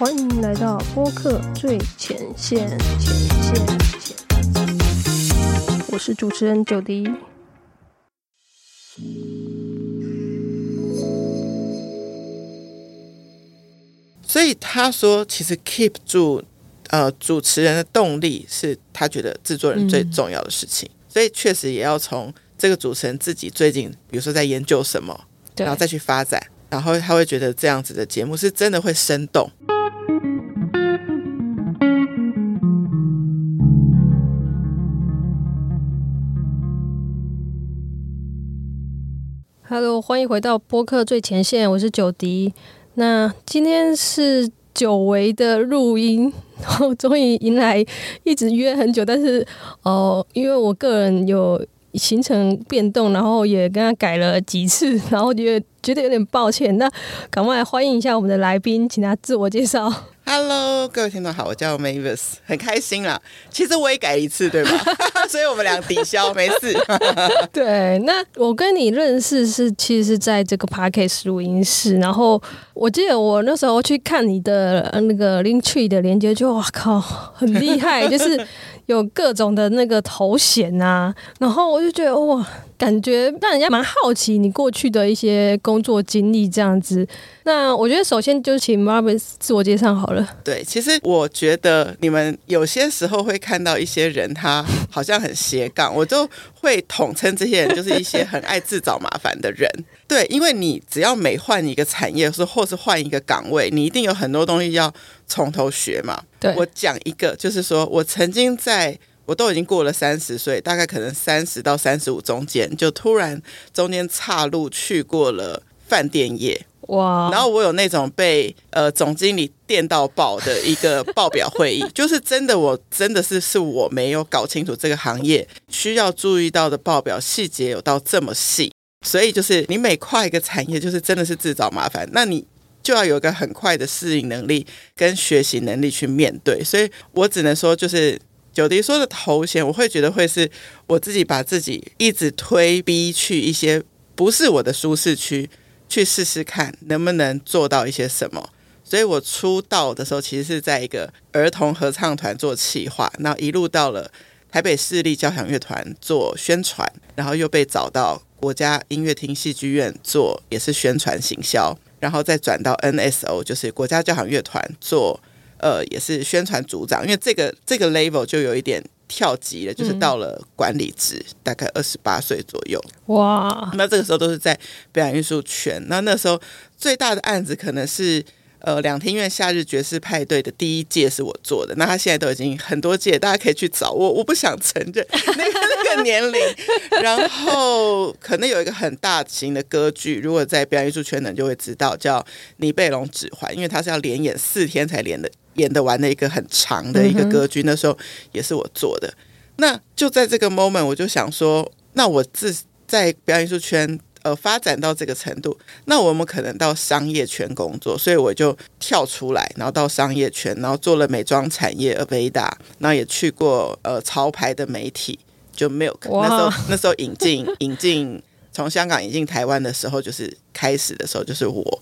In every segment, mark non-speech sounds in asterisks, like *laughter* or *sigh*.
欢迎来到播客最前线，前线，前。我是主持人九迪。所以他说，其实 keep 住呃主持人的动力是他觉得制作人最重要的事情。所以确实也要从这个主持人自己最近，比如说在研究什么，然后再去发展，然后他会觉得这样子的节目是真的会生动。Hello，欢迎回到播客最前线，我是九迪。那今天是久违的录音，然后终于迎来一直约很久，但是哦，因为我个人有行程变动，然后也跟他改了几次，然后觉得觉得有点抱歉。那赶快来欢迎一下我们的来宾，请他自我介绍。Hello，各位听众好，我叫 Mavis，很开心啦。其实我也改一次，对吧？*laughs* 所以我们俩抵消，没事。*laughs* 对，那我跟你认识是其实是在这个 Parkes 录音室，然后我记得我那时候去看你的那个 Link Tree 的连接，就哇靠，很厉害，就是有各种的那个头衔啊，然后我就觉得哇。感觉让人家蛮好奇你过去的一些工作经历这样子。那我觉得首先就请 Marvin 自我介绍好了。对，其实我觉得你们有些时候会看到一些人，他好像很斜杠，我就会统称这些人就是一些很爱自找麻烦的人。对，因为你只要每换一个产业，是或是换一个岗位，你一定有很多东西要从头学嘛。对我讲一个，就是说我曾经在。我都已经过了三十岁，大概可能三十到三十五中间，就突然中间岔路去过了饭店业哇！然后我有那种被呃总经理电到爆的一个报表会议，*laughs* 就是真的，我真的是是我没有搞清楚这个行业需要注意到的报表细节有到这么细，所以就是你每跨一个产业，就是真的是自找麻烦，那你就要有一个很快的适应能力跟学习能力去面对，所以我只能说就是。九迪说的头衔，我会觉得会是我自己把自己一直推逼去一些不是我的舒适区，去试试看能不能做到一些什么。所以我出道的时候，其实是在一个儿童合唱团做企划，然后一路到了台北市立交响乐团做宣传，然后又被找到国家音乐厅戏剧院做也是宣传行销，然后再转到 NSO，就是国家交响乐团做。呃，也是宣传组长，因为这个这个 level 就有一点跳级了，就是到了管理职，大概二十八岁左右。哇，那这个时候都是在表演艺术圈。那那时候最大的案子可能是。呃，两厅院夏日爵士派对的第一届是我做的，那他现在都已经很多届，大家可以去找我。我不想承认 *laughs* 那个那个年龄。然后可能有一个很大型的歌剧，如果在表演艺术圈的就会知道，叫《尼贝龙指环》，因为它是要连演四天才连的演得完的一个很长的一个歌剧，那时候也是我做的。那就在这个 moment，我就想说，那我自在表演艺术圈。呃，发展到这个程度，那我们可能到商业圈工作，所以我就跳出来，然后到商业圈，然后做了美妆产业，Aveda，然后也去过呃潮牌的媒体，就 Milk，那时候那时候引进引进从香港引进台湾的时候，就是开始的时候就是我，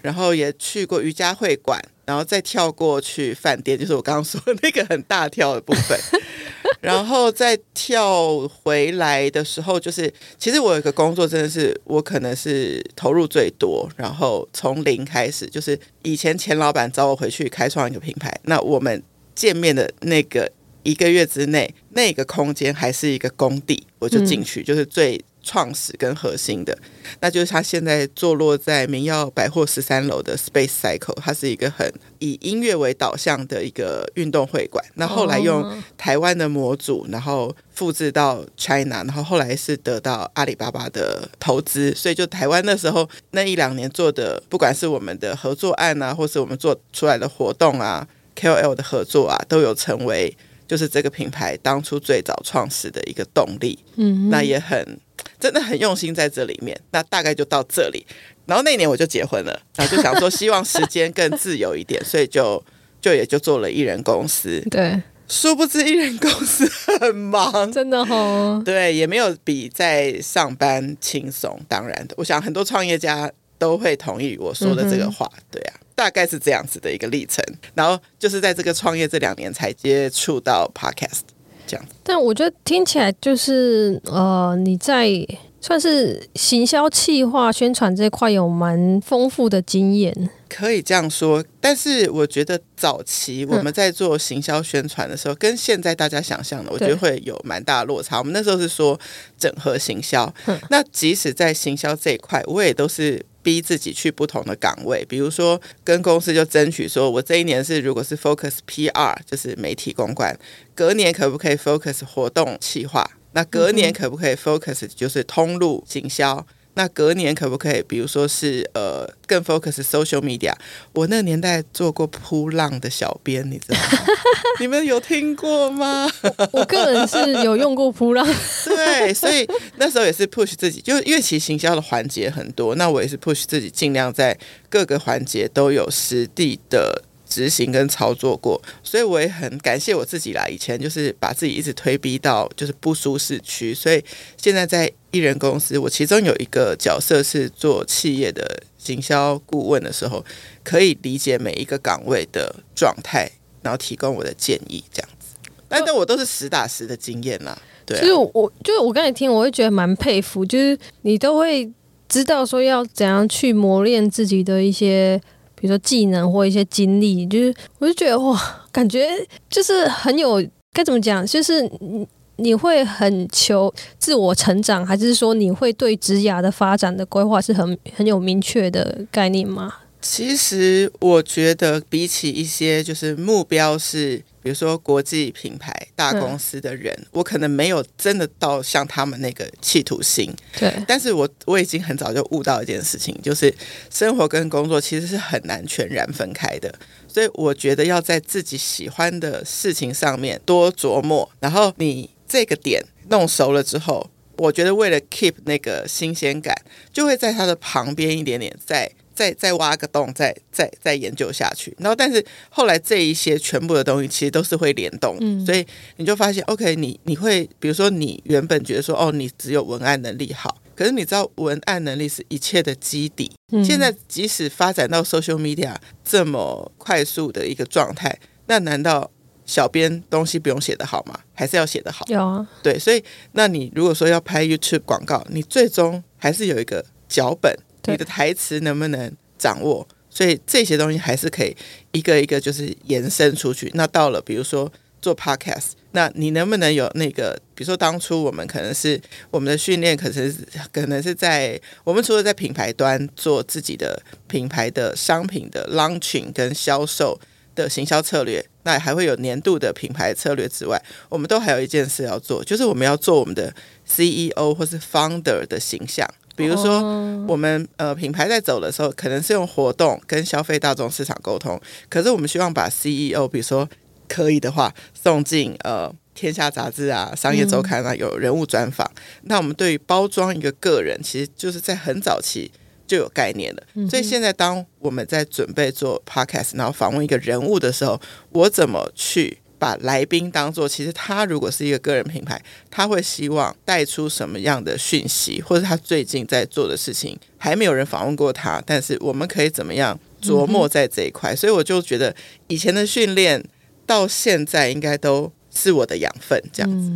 然后也去过瑜伽会馆，然后再跳过去饭店，就是我刚刚说那个很大跳的部分。*laughs* 然后再跳回来的时候，就是其实我有一个工作，真的是我可能是投入最多，然后从零开始，就是以前前老板找我回去开创一个品牌，那我们见面的那个一个月之内，那个空间还是一个工地，我就进去，就是最。创始跟核心的，那就是他现在坐落在明耀百货十三楼的 Space Cycle，它是一个很以音乐为导向的一个运动会馆。那后来用台湾的模组，然后复制到 China，然后后来是得到阿里巴巴的投资，所以就台湾那时候那一两年做的，不管是我们的合作案啊，或是我们做出来的活动啊，KOL 的合作啊，都有成为就是这个品牌当初最早创始的一个动力。嗯，那也很。真的很用心在这里面，那大概就到这里。然后那年我就结婚了，然后就想说希望时间更自由一点，所以就 *laughs* 就也就做了艺人公司。对，殊不知艺人公司很忙，真的哦。对，也没有比在上班轻松。当然的，我想很多创业家都会同意我说的这个话。对啊。大概是这样子的一个历程。然后就是在这个创业这两年才接触到 podcast 这样。但我觉得听起来就是呃，你在。算是行销、企划、宣传这块有蛮丰富的经验，可以这样说。但是我觉得早期我们在做行销宣传的时候，跟现在大家想象的，我觉得会有蛮大的落差。我们那时候是说整合行销，那即使在行销这一块，我也都是逼自己去不同的岗位，比如说跟公司就争取说，我这一年是如果是 focus PR，就是媒体公关，隔年可不可以 focus 活动企划？那隔年可不可以 focus 就是通路行销？那隔年可不可以，比如说是呃更 focus social media？我那个年代做过扑浪的小编，你知道吗？*laughs* 你们有听过吗？我个人是有用过扑浪，*laughs* 对，所以那时候也是 push 自己，就因为其实行销的环节很多，那我也是 push 自己，尽量在各个环节都有实地的。执行跟操作过，所以我也很感谢我自己啦。以前就是把自己一直推逼到就是不舒适区，所以现在在艺人公司，我其中有一个角色是做企业的行销顾问的时候，可以理解每一个岗位的状态，然后提供我的建议这样子。但但我都是实打实的经验啦。对，就是我就是我刚才听，我会觉得蛮佩服，就是你都会知道说要怎样去磨练自己的一些。比如说技能或一些经历，就是我就觉得哇，感觉就是很有该怎么讲，就是你你会很求自我成长，还是说你会对职涯的发展的规划是很很有明确的概念吗？其实我觉得比起一些就是目标是。比如说国际品牌大公司的人，我可能没有真的到像他们那个企图心。对，但是我我已经很早就悟到一件事情，就是生活跟工作其实是很难全然分开的。所以我觉得要在自己喜欢的事情上面多琢磨，然后你这个点弄熟了之后，我觉得为了 keep 那个新鲜感，就会在它的旁边一点点在。再再挖个洞，再再再研究下去。然后，但是后来这一些全部的东西其实都是会联动，嗯所以你就发现，OK，你你会比如说你原本觉得说，哦，你只有文案能力好，可是你知道文案能力是一切的基底。现在即使发展到 social media 这么快速的一个状态，那难道小编东西不用写得好吗？还是要写得好？有啊，对，所以那你如果说要拍 YouTube 广告，你最终还是有一个脚本。你的台词能不能掌握？所以这些东西还是可以一个一个就是延伸出去。那到了比如说做 podcast，那你能不能有那个？比如说当初我们可能是我们的训练，可是可能是在我们除了在品牌端做自己的品牌的商品的 launching 跟销售的行销策略，那还会有年度的品牌策略之外，我们都还有一件事要做，就是我们要做我们的 CEO 或是 founder 的形象。比如说，我们呃品牌在走的时候，可能是用活动跟消费大众市场沟通，可是我们希望把 CEO，比如说可以的话，送进呃天下杂志啊、商业周刊啊，有人物专访。那我们对于包装一个个人，其实就是在很早期就有概念了。所以现在当我们在准备做 podcast，然后访问一个人物的时候，我怎么去？把来宾当做，其实他如果是一个个人品牌，他会希望带出什么样的讯息，或者他最近在做的事情，还没有人访问过他，但是我们可以怎么样琢磨在这一块？所以我就觉得以前的训练到现在应该都是我的养分，这样子。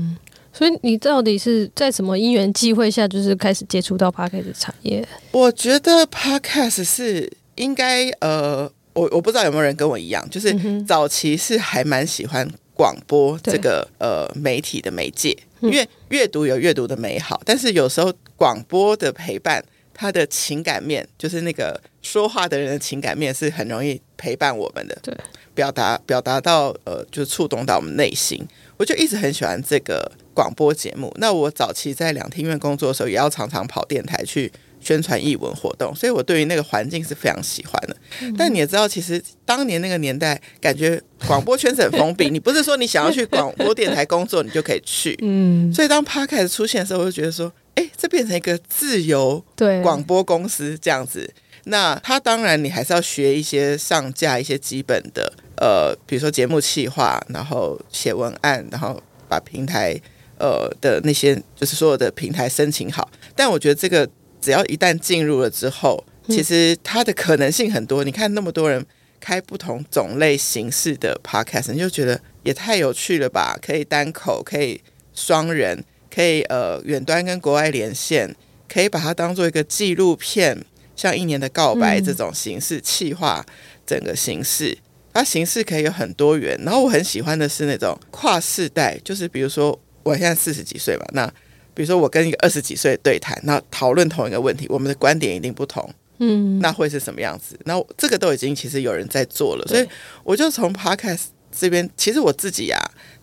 所以你到底是在什么因缘际会下，就是开始接触到 podcast 产业？我觉得 podcast 是应该呃。我我不知道有没有人跟我一样，就是早期是还蛮喜欢广播这个呃媒体的媒介，因为阅读有阅读的美好，但是有时候广播的陪伴，他的情感面，就是那个说话的人的情感面是很容易陪伴我们的，对，表达表达到呃，就触动到我们内心，我就一直很喜欢这个广播节目。那我早期在两厅院工作的时候，也要常常跑电台去。宣传译文活动，所以我对于那个环境是非常喜欢的。但你也知道，其实当年那个年代，感觉广播圈子很封闭。*laughs* 你不是说你想要去广播电台工作，你就可以去。嗯。所以当 Podcast 出现的时候，我就觉得说，哎，这变成一个自由广播公司这样子。那他当然，你还是要学一些上架一些基本的，呃，比如说节目企划，然后写文案，然后把平台呃的那些，就是所有的平台申请好。但我觉得这个。只要一旦进入了之后，其实它的可能性很多。你看那么多人开不同种类形式的 podcast，你就觉得也太有趣了吧？可以单口，可以双人，可以呃远端跟国外连线，可以把它当做一个纪录片，像一年的告白这种形式，气化整个形式。它形式可以有很多元。然后我很喜欢的是那种跨世代，就是比如说我现在四十几岁嘛，那比如说我跟一个二十几岁对谈，那讨论同一个问题，我们的观点一定不同。嗯，那会是什么样子？那这个都已经其实有人在做了，所以我就从 podcast 这边，其实我自己呀，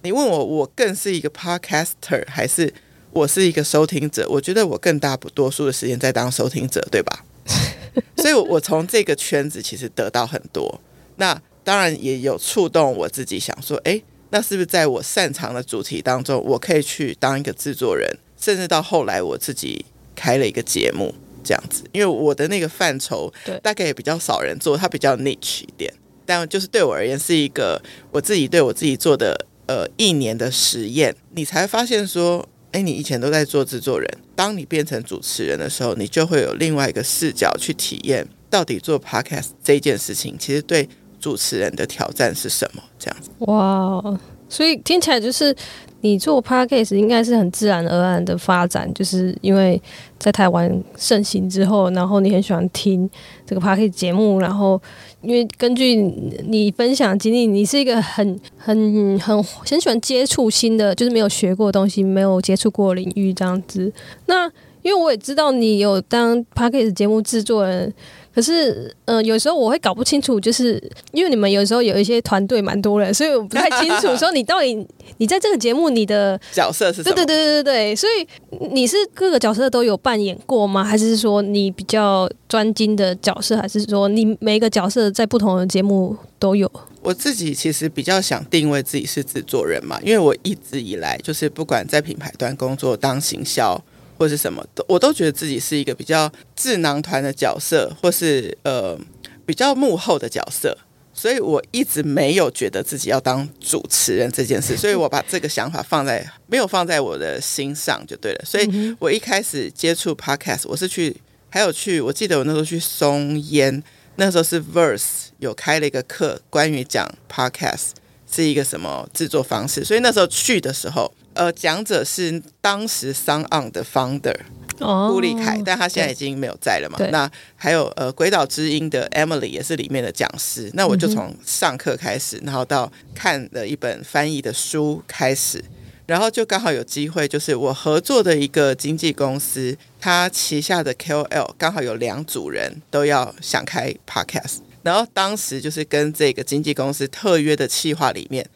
你问我，我更是一个 podcaster 还是我是一个收听者？我觉得我更大不多数的时间在当收听者，对吧？*laughs* 所以，我从这个圈子其实得到很多。那当然也有触动我自己，想说，哎，那是不是在我擅长的主题当中，我可以去当一个制作人，甚至到后来我自己开了一个节目。这样子，因为我的那个范畴，对，大概也比较少人做，它比较 niche 一点。但就是对我而言，是一个我自己对我自己做的呃一年的实验。你才发现说，哎，你以前都在做制作人，当你变成主持人的时候，你就会有另外一个视角去体验，到底做 podcast 这件事情，其实对主持人的挑战是什么？这样子。哇，所以听起来就是。你做 podcast 应该是很自然而然的发展，就是因为在台湾盛行之后，然后你很喜欢听这个 podcast 节目，然后因为根据你分享经历，你是一个很很很很喜欢接触新的，就是没有学过东西，没有接触过领域这样子。那因为我也知道你有当 podcast 节目制作人。可是，嗯，有时候我会搞不清楚，就是因为你们有时候有一些团队蛮多人，所以我不太清楚说你到底你在这个节目你的角色是什么？对对对对对所以你是各个角色都有扮演过吗？还是说你比较专精的角色？还是说你每一个角色在不同的节目都有？我自己其实比较想定位自己是制作人嘛，因为我一直以来就是不管在品牌端工作当行销。或是什么，都我都觉得自己是一个比较智囊团的角色，或是呃比较幕后的角色，所以我一直没有觉得自己要当主持人这件事，所以我把这个想法放在没有放在我的心上就对了。所以我一开始接触 podcast，我是去还有去，我记得我那时候去松烟，那时候是 Verse 有开了一个课，关于讲 podcast 是一个什么制作方式，所以那时候去的时候。呃，讲者是当时商岸的 founder 顾立凯，但他现在已经没有在了嘛。那还有呃，鬼岛之音的 Emily 也是里面的讲师。那我就从上课开始，然后到看了一本翻译的书开始，然后就刚好有机会，就是我合作的一个经纪公司，他旗下的 KOL 刚好有两组人都要想开 podcast，然后当时就是跟这个经纪公司特约的企划里面，哎。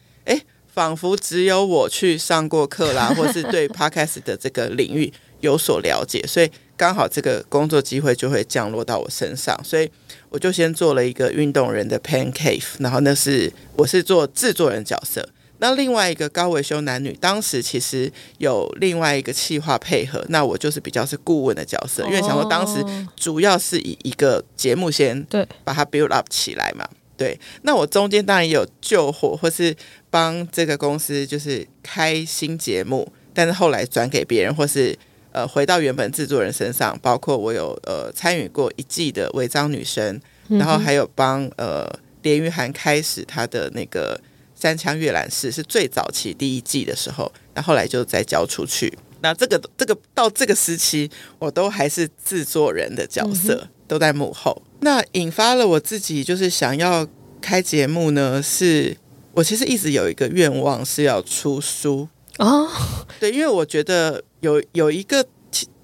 仿佛只有我去上过课啦，*laughs* 或是对 podcast 的这个领域有所了解，所以刚好这个工作机会就会降落到我身上，所以我就先做了一个运动人的 pan cave，然后那是我是做制作人角色，那另外一个高维修男女，当时其实有另外一个企划配合，那我就是比较是顾问的角色，因为想说当时主要是以一个节目先对。把它 build up 起来嘛。对，那我中间当然也有救火，或是帮这个公司就是开新节目，但是后来转给别人，或是呃回到原本制作人身上。包括我有呃参与过一季的违章女生，然后还有帮呃连玉涵开始她的那个三枪阅览室，是最早期第一季的时候，那后来就再交出去。那这个这个到这个时期，我都还是制作人的角色，都在幕后。那引发了我自己就是想要开节目呢，是我其实一直有一个愿望是要出书哦。对，因为我觉得有有一个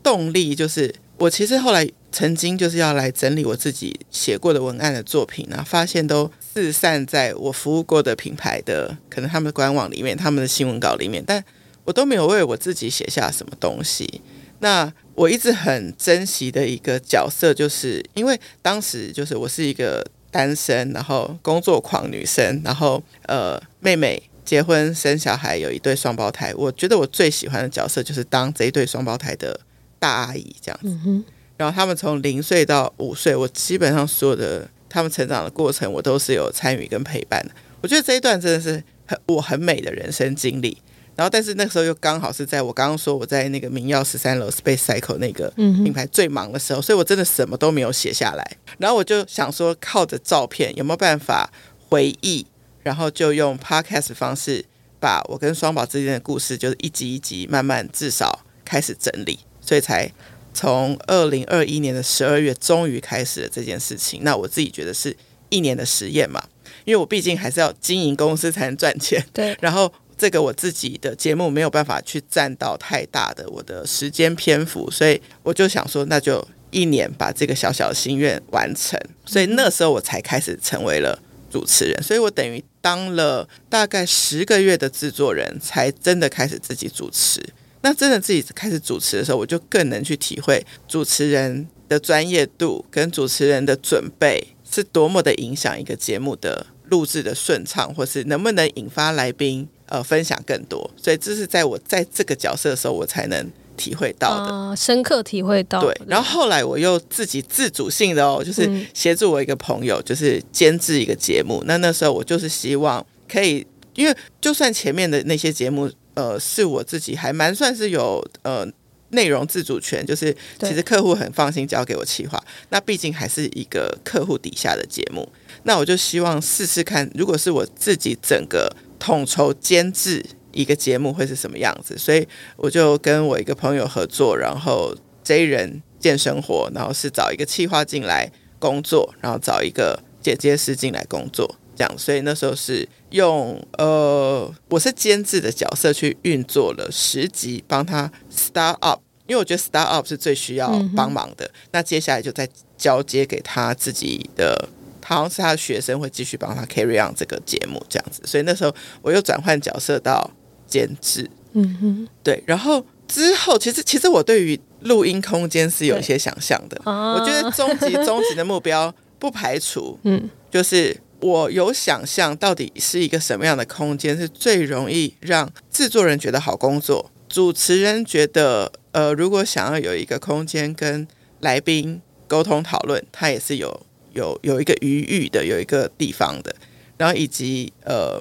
动力，就是我其实后来曾经就是要来整理我自己写过的文案的作品啊，发现都四散在我服务过的品牌的可能他们的官网里面、他们的新闻稿里面，但我都没有为我自己写下什么东西。那我一直很珍惜的一个角色，就是因为当时就是我是一个单身，然后工作狂女生，然后呃妹妹结婚生小孩，有一对双胞胎。我觉得我最喜欢的角色就是当这一对双胞胎的大阿姨这样子。然后他们从零岁到五岁，我基本上所有的他们成长的过程，我都是有参与跟陪伴的。我觉得这一段真的是很我很美的人生经历。然后但是那个时候又刚好是在我刚刚说我在那个明耀十三楼 Space Cycle 那个品牌最忙的时候，所以我真的什么都没有写下来。然后我就想说，靠着照片有没有办法回忆，然后就用 Podcast 方式把我跟双宝之间的故事，就是一集一集慢慢至少开始整理，所以才。从二零二一年的十二月，终于开始了这件事情。那我自己觉得是一年的实验嘛，因为我毕竟还是要经营公司才能赚钱。对。然后这个我自己的节目没有办法去占到太大的我的时间篇幅，所以我就想说，那就一年把这个小小的心愿完成。所以那时候我才开始成为了主持人。所以我等于当了大概十个月的制作人才真的开始自己主持。那真的自己开始主持的时候，我就更能去体会主持人的专业度跟主持人的准备是多么的影响一个节目的录制的顺畅，或是能不能引发来宾呃分享更多。所以这是在我在这个角色的时候，我才能体会到的，深刻体会到。对，然后后来我又自己自主性的哦，就是协助我一个朋友，就是监制一个节目。那那时候我就是希望可以，因为就算前面的那些节目。呃，是我自己还蛮算是有呃内容自主权，就是其实客户很放心交给我企划。那毕竟还是一个客户底下的节目，那我就希望试试看，如果是我自己整个统筹监制一个节目会是什么样子。所以我就跟我一个朋友合作，然后 J 人健生活，然后是找一个企划进来工作，然后找一个剪接师进来工作。这样，所以那时候是用呃，我是监制的角色去运作了十集，帮他 start up，因为我觉得 start up 是最需要帮忙的。那接下来就再交接给他自己的，好像是他的学生会继续帮他 carry on 这个节目这样子。所以那时候我又转换角色到监制，嗯哼，对。然后之后，其实其实我对于录音空间是有一些想象的。我觉得终极终极的目标不排除，嗯，就是。我有想象，到底是一个什么样的空间是最容易让制作人觉得好工作，主持人觉得，呃，如果想要有一个空间跟来宾沟通讨论，他也是有有有一个余裕的，有一个地方的，然后以及呃，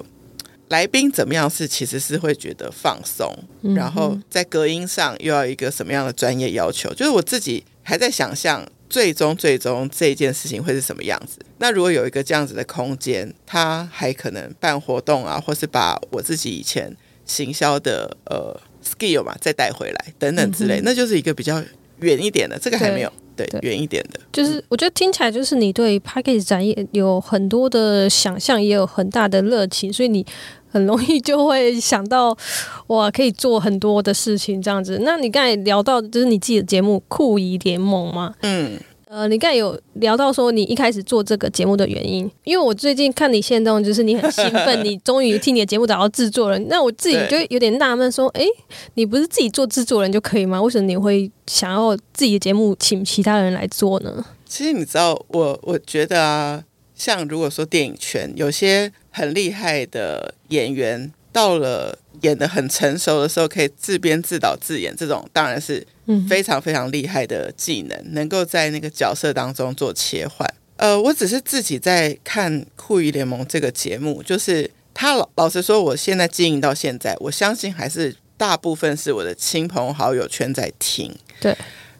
来宾怎么样是其实是会觉得放松，然后在隔音上又要一个什么样的专业要求，就是我自己还在想象。最终，最终这件事情会是什么样子？那如果有一个这样子的空间，他还可能办活动啊，或是把我自己以前行销的呃 skill 嘛再带回来等等之类，那就是一个比较远一点的。这个还没有对远一点的，就是我觉得听起来就是你对 package 展业有很多的想象，也有很大的热情，所以你。很容易就会想到，哇，可以做很多的事情这样子。那你刚才聊到就是你自己的节目《酷姨联盟》吗？嗯，呃，你刚才有聊到说你一开始做这个节目的原因，因为我最近看你现动，就是你很兴奋，*laughs* 你终于替你的节目找到制作人。那我自己就有点纳闷，说，哎，你不是自己做制作人就可以吗？为什么你会想要自己的节目请其他人来做呢？其实你知道，我我觉得啊，像如果说电影圈有些。很厉害的演员，到了演的很成熟的时候，可以自编自导自演，这种当然是非常非常厉害的技能，能够在那个角色当中做切换。呃，我只是自己在看《酷鱼联盟》这个节目，就是他老老实说，我现在经营到现在，我相信还是大部分是我的亲朋好友圈在听。对。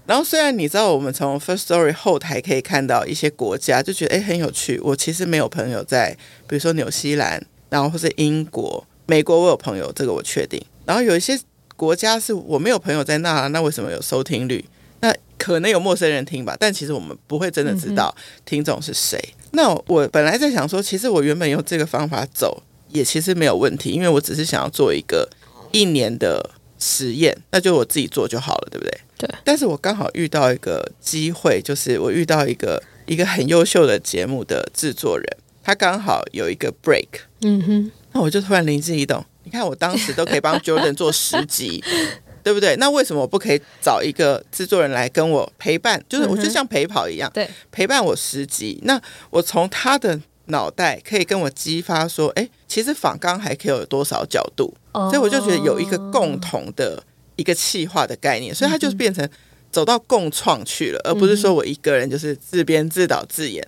然后虽然你知道，我们从 First Story 后台可以看到一些国家，就觉得哎很有趣。我其实没有朋友在，比如说纽西兰，然后或是英国、美国，我有朋友，这个我确定。然后有一些国家是我没有朋友在那，那为什么有收听率？那可能有陌生人听吧，但其实我们不会真的知道听众是谁。那我本来在想说，其实我原本用这个方法走也其实没有问题，因为我只是想要做一个一年的实验，那就我自己做就好了，对不对？对，但是我刚好遇到一个机会，就是我遇到一个一个很优秀的节目的制作人，他刚好有一个 break，嗯哼，那我就突然灵机一动，你看我当时都可以帮 Jordan 做十集，*laughs* 对不对？那为什么我不可以找一个制作人来跟我陪伴？就是我就像陪跑一样，对，陪伴我十集。那我从他的脑袋可以跟我激发说，哎，其实仿刚还可以有多少角度？所以我就觉得有一个共同的。一个气化的概念，所以它就是变成走到共创去了，而不是说我一个人就是自编自导自演。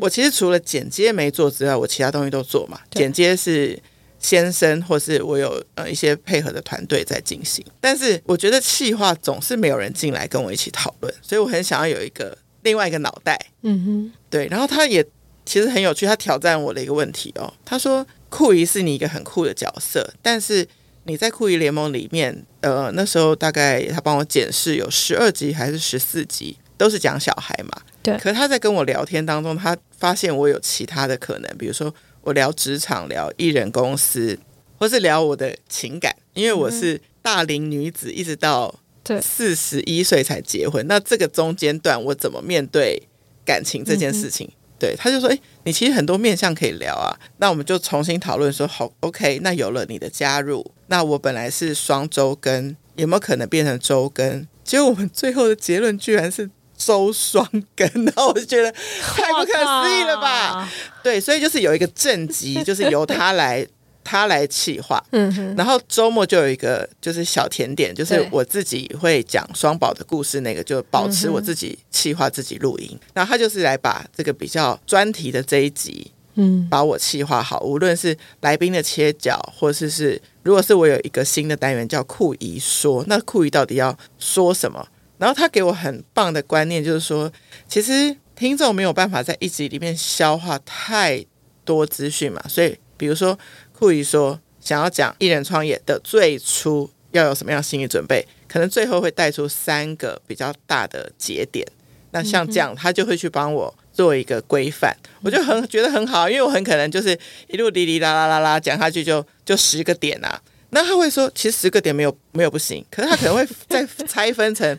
我其实除了剪接没做之外，我其他东西都做嘛。剪接是先生，或是我有呃一些配合的团队在进行。但是我觉得企划总是没有人进来跟我一起讨论，所以我很想要有一个另外一个脑袋。嗯哼，对。然后他也其实很有趣，他挑战我的一个问题哦。他说酷姨是你一个很酷的角色，但是你在酷姨联盟里面，呃，那时候大概他帮我检视有十二集还是十四集，都是讲小孩嘛。对。可他在跟我聊天当中，他发现我有其他的可能，比如说。我聊职场，聊艺人公司，或是聊我的情感，因为我是大龄女子，一直到四十一岁才结婚。那这个中间段，我怎么面对感情这件事情？对，他就说：“哎，你其实很多面向可以聊啊。”那我们就重新讨论说：“好，OK。”那有了你的加入，那我本来是双周更，有没有可能变成周更？结果我们最后的结论居然是。周双根，*laughs* 然后我就觉得太不可思议了吧？对，所以就是有一个正集，*laughs* 就是由他来他来企划，嗯，然后周末就有一个就是小甜点，就是我自己会讲双宝的故事，那个就保持我自己企划自己录音，然后他就是来把这个比较专题的这一集，嗯，把我企划好，无论是来宾的切角，或者是如果是我有一个新的单元叫酷姨说，那酷姨到底要说什么？然后他给我很棒的观念，就是说，其实听众没有办法在一集里面消化太多资讯嘛，所以比如说库伊说想要讲艺人创业的最初要有什么样心理准备，可能最后会带出三个比较大的节点。那像这样，他就会去帮我做一个规范，我就很觉得很好，因为我很可能就是一路哩哩啦啦啦啦讲下去，就就十个点啊。那他会说，其实十个点没有没有不行，可是他可能会再 *laughs* 拆分成。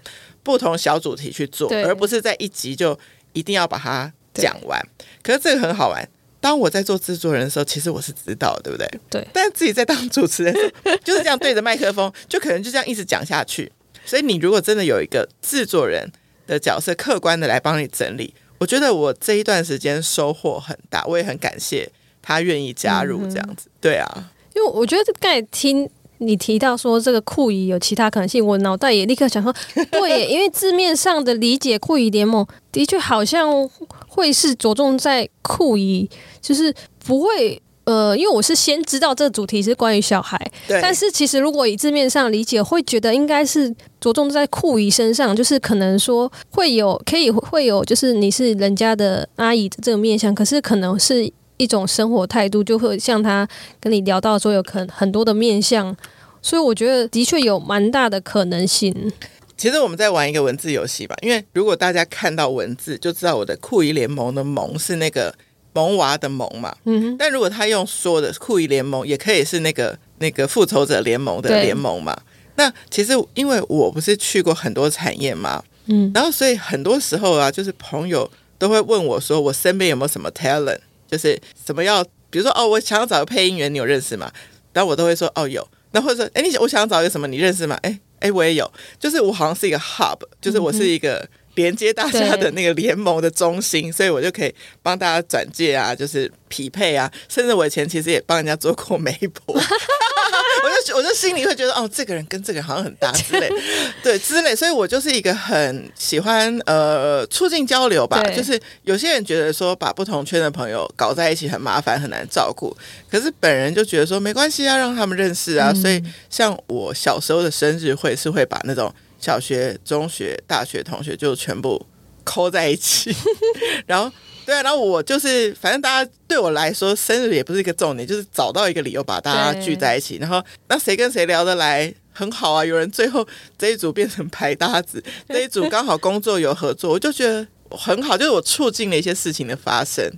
不同小主题去做，而不是在一集就一定要把它讲完。可是这个很好玩。当我在做制作人的时候，其实我是知道，对不对？对。但自己在当主持人，*laughs* 就是这样对着麦克风，就可能就这样一直讲下去。所以你如果真的有一个制作人的角色，客观的来帮你整理，我觉得我这一段时间收获很大。我也很感谢他愿意加入这样子。对啊，因为我觉得刚才听。你提到说这个酷姨有其他可能性，我脑袋也立刻想说，*laughs* 对，因为字面上的理解，酷姨联盟的确好像会是着重在酷姨，就是不会呃，因为我是先知道这个主题是关于小孩，但是其实如果以字面上理解，会觉得应该是着重在酷姨身上，就是可能说会有可以会有，就是你是人家的阿姨的这个面相，可是可能是。一种生活态度，就会像他跟你聊到说有可很多的面相，所以我觉得的确有蛮大的可能性。其实我们在玩一个文字游戏吧，因为如果大家看到文字，就知道我的酷姨联盟的盟是那个萌娃的萌嘛。嗯。但如果他用说的酷姨联盟，也可以是那个那个复仇者联盟的联盟嘛。那其实因为我不是去过很多产业嘛，嗯，然后所以很多时候啊，就是朋友都会问我说，我身边有没有什么 talent。就是什么要，比如说哦，我想要找个配音员，你有认识吗？然后我都会说哦有。那或者说，哎，你我想要找一个什么，你认识吗？哎哎，我也有。就是我好像是一个 hub，就是我是一个连接大家的那个联盟的中心，所以我就可以帮大家转介啊，就是匹配啊，甚至我以前其实也帮人家做过媒婆。*laughs* 我就我就心里会觉得哦，这个人跟这个人好像很搭之类，*laughs* 对之类，所以我就是一个很喜欢呃促进交流吧。就是有些人觉得说把不同圈的朋友搞在一起很麻烦很难照顾，可是本人就觉得说没关系啊，让他们认识啊。所以像我小时候的生日会是会把那种小学、中学、大学同学就全部扣在一起，*laughs* 然后。对啊，然后我就是，反正大家对我来说，生日也不是一个重点，就是找到一个理由把大家聚在一起。然后，那谁跟谁聊得来很好啊？有人最后这一组变成排搭子，这一组刚好工作有合作，我就觉得很好，就是我促进了一些事情的发生。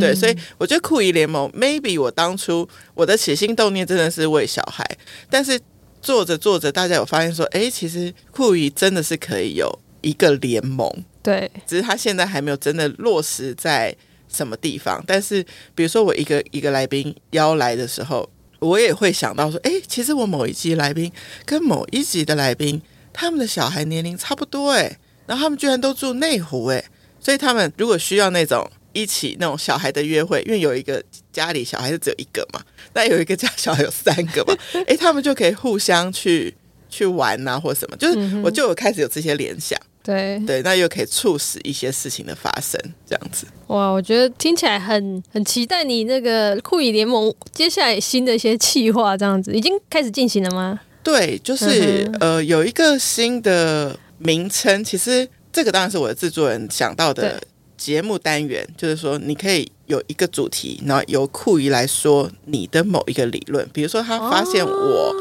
对，所以我觉得酷姨联盟，maybe 我当初我的起心动念真的是为小孩，但是做着做着，大家有发现说，哎，其实酷鱼真的是可以有一个联盟。对，只是他现在还没有真的落实在什么地方。但是，比如说我一个一个来宾邀来的时候，我也会想到说，哎，其实我某一集来宾跟某一集的来宾，他们的小孩年龄差不多，哎，然后他们居然都住内湖，哎，所以他们如果需要那种一起那种小孩的约会，因为有一个家里小孩是只有一个嘛，那有一个家小孩有三个嘛，*laughs* 哎，他们就可以互相去去玩啊，或什么，就是我就有开始有这些联想。对对，那又可以促使一些事情的发生，这样子。哇，我觉得听起来很很期待你那个酷语联盟接下来新的一些企划，这样子已经开始进行了吗？对，就是呃，有一个新的名称，其实这个当然是我的制作人想到的节目单元，就是说你可以有一个主题，然后由酷仪来说你的某一个理论，比如说他发现我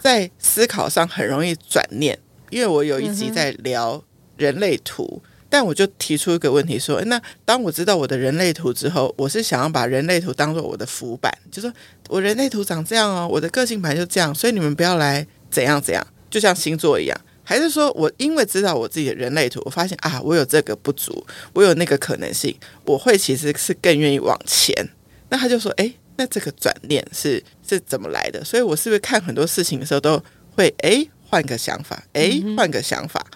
在思考上很容易转念，因为我有一集在聊。人类图，但我就提出一个问题说：那当我知道我的人类图之后，我是想要把人类图当做我的浮板，就说我人类图长这样哦，我的个性盘就这样，所以你们不要来怎样怎样，就像星座一样，还是说我因为知道我自己的人类图，我发现啊，我有这个不足，我有那个可能性，我会其实是更愿意往前。那他就说：哎，那这个转念是是怎么来的？所以我是不是看很多事情的时候都会哎换个想法，哎换个想法？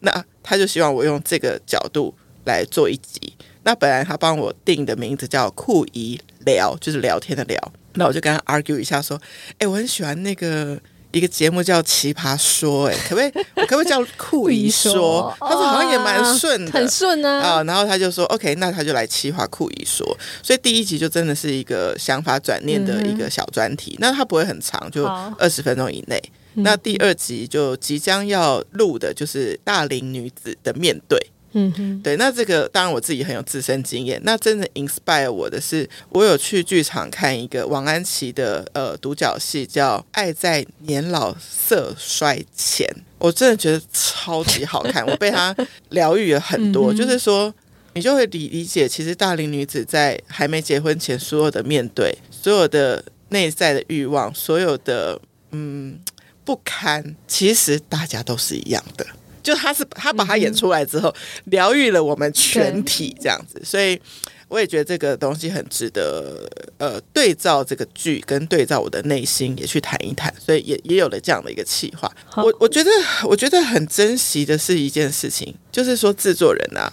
那他就希望我用这个角度来做一集。那本来他帮我定的名字叫“酷姨聊”，就是聊天的聊。那我就跟他 argue 一下，说：“哎，我很喜欢那个一个节目叫《奇葩说》，哎，可不可以？*laughs* 我可不可以叫酷姨说？他说好像也蛮顺的，很顺啊。啊，然后他就说 OK，那他就来奇葩酷姨说。所以第一集就真的是一个想法转念的一个小专题。那它不会很长，就二十分钟以内。那第二集就即将要录的，就是大龄女子的面对。嗯哼，对，那这个当然我自己很有自身经验。那真的 inspire 我的是，我有去剧场看一个王安琪的呃独角戏，叫《爱在年老色衰前》，我真的觉得超级好看，我被他疗愈了很多。就是说，你就会理理解，其实大龄女子在还没结婚前，所有的面对，所有的内在的欲望，所有的嗯。不堪，其实大家都是一样的。就他是他把他演出来之后，疗愈了我们全体这样子，所以我也觉得这个东西很值得呃对照这个剧，跟对照我的内心也去谈一谈，所以也也有了这样的一个企划。我我觉得我觉得很珍惜的是一件事情，就是说制作人啊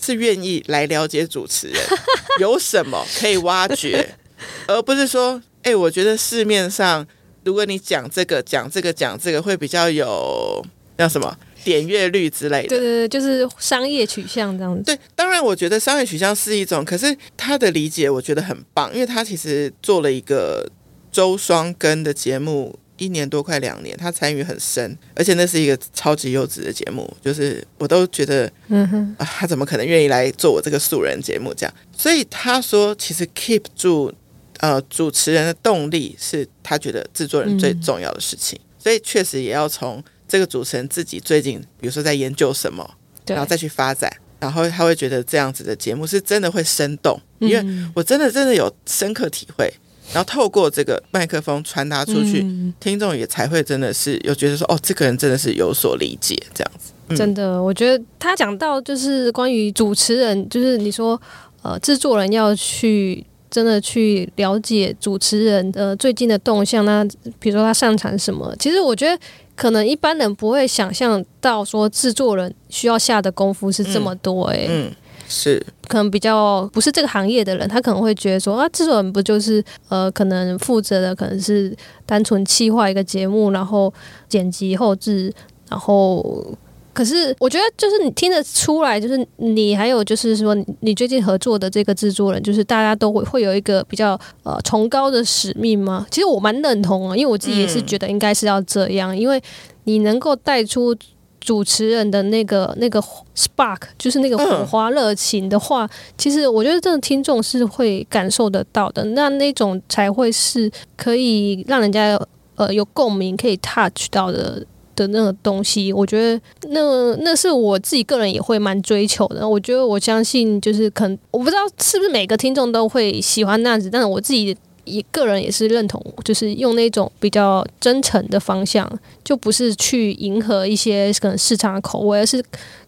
是愿意来了解主持人 *laughs* 有什么可以挖掘，*laughs* 而不是说哎，我觉得市面上。如果你讲这个讲这个讲这个会比较有叫什么点阅率之类的，对对对，就是商业取向这样子。对，当然我觉得商业取向是一种，可是他的理解我觉得很棒，因为他其实做了一个周双更的节目，一年多快两年，他参与很深，而且那是一个超级优质的节目，就是我都觉得，嗯哼，啊，他怎么可能愿意来做我这个素人节目这样？所以他说，其实 keep 住。呃，主持人的动力是他觉得制作人最重要的事情，所以确实也要从这个主持人自己最近，比如说在研究什么，然后再去发展，然后他会觉得这样子的节目是真的会生动，因为我真的真的有深刻体会，然后透过这个麦克风传达出去，听众也才会真的是有觉得说，哦，这个人真的是有所理解，这样子。真的，我觉得他讲到就是关于主持人，就是你说呃，制作人要去。真的去了解主持人的最近的动向，那比如说他擅长什么？其实我觉得可能一般人不会想象到说制作人需要下的功夫是这么多哎，嗯，是可能比较不是这个行业的人，他可能会觉得说啊，制作人不就是呃，可能负责的可能是单纯企划一个节目，然后剪辑后置，然后。可是我觉得，就是你听得出来，就是你还有就是说，你最近合作的这个制作人，就是大家都会会有一个比较呃崇高的使命吗？其实我蛮认同啊，因为我自己也是觉得应该是要这样，因为你能够带出主持人的那个那个 spark，就是那个火花热情的话，其实我觉得这个听众是会感受得到的，那那种才会是可以让人家呃有共鸣，可以 touch 到的。的那个东西，我觉得那那是我自己个人也会蛮追求的。我觉得我相信，就是可能我不知道是不是每个听众都会喜欢那样子，但是我自己一个人也是认同，就是用那种比较真诚的方向，就不是去迎合一些可能市场的口味，而是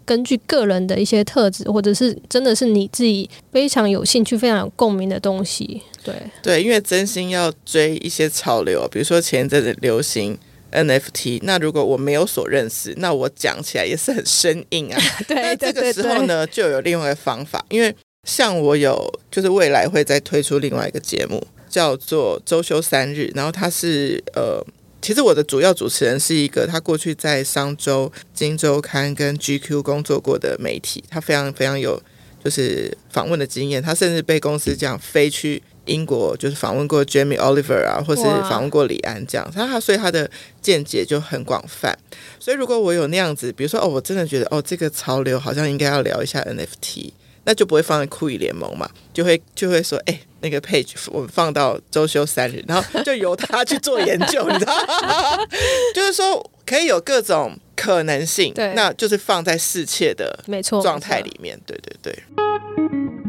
根据个人的一些特质，或者是真的是你自己非常有兴趣、非常有共鸣的东西。对对，因为真心要追一些潮流，比如说前一阵子流行。NFT，那如果我没有所认识，那我讲起来也是很生硬啊。*laughs* 对，这个时候呢，就有另外一个方法，因为像我有，就是未来会再推出另外一个节目，叫做周休三日，然后它是呃其实我的主要主持人是一个他过去在商周、金周刊跟 GQ 工作过的媒体，他非常非常有就是访问的经验，他甚至被公司这样飞去。英国就是访问过 Jamie Oliver 啊，或是访问过李安这样，他他所以他的见解就很广泛。所以如果我有那样子，比如说哦，我真的觉得哦，这个潮流好像应该要聊一下 NFT，那就不会放在酷艺联盟嘛，就会就会说，哎，那个 page 我们放到周休三日，然后就由他去做研究，你知道，就是说可以有各种可能性，对，那就是放在世界的没错状态里面，对对对。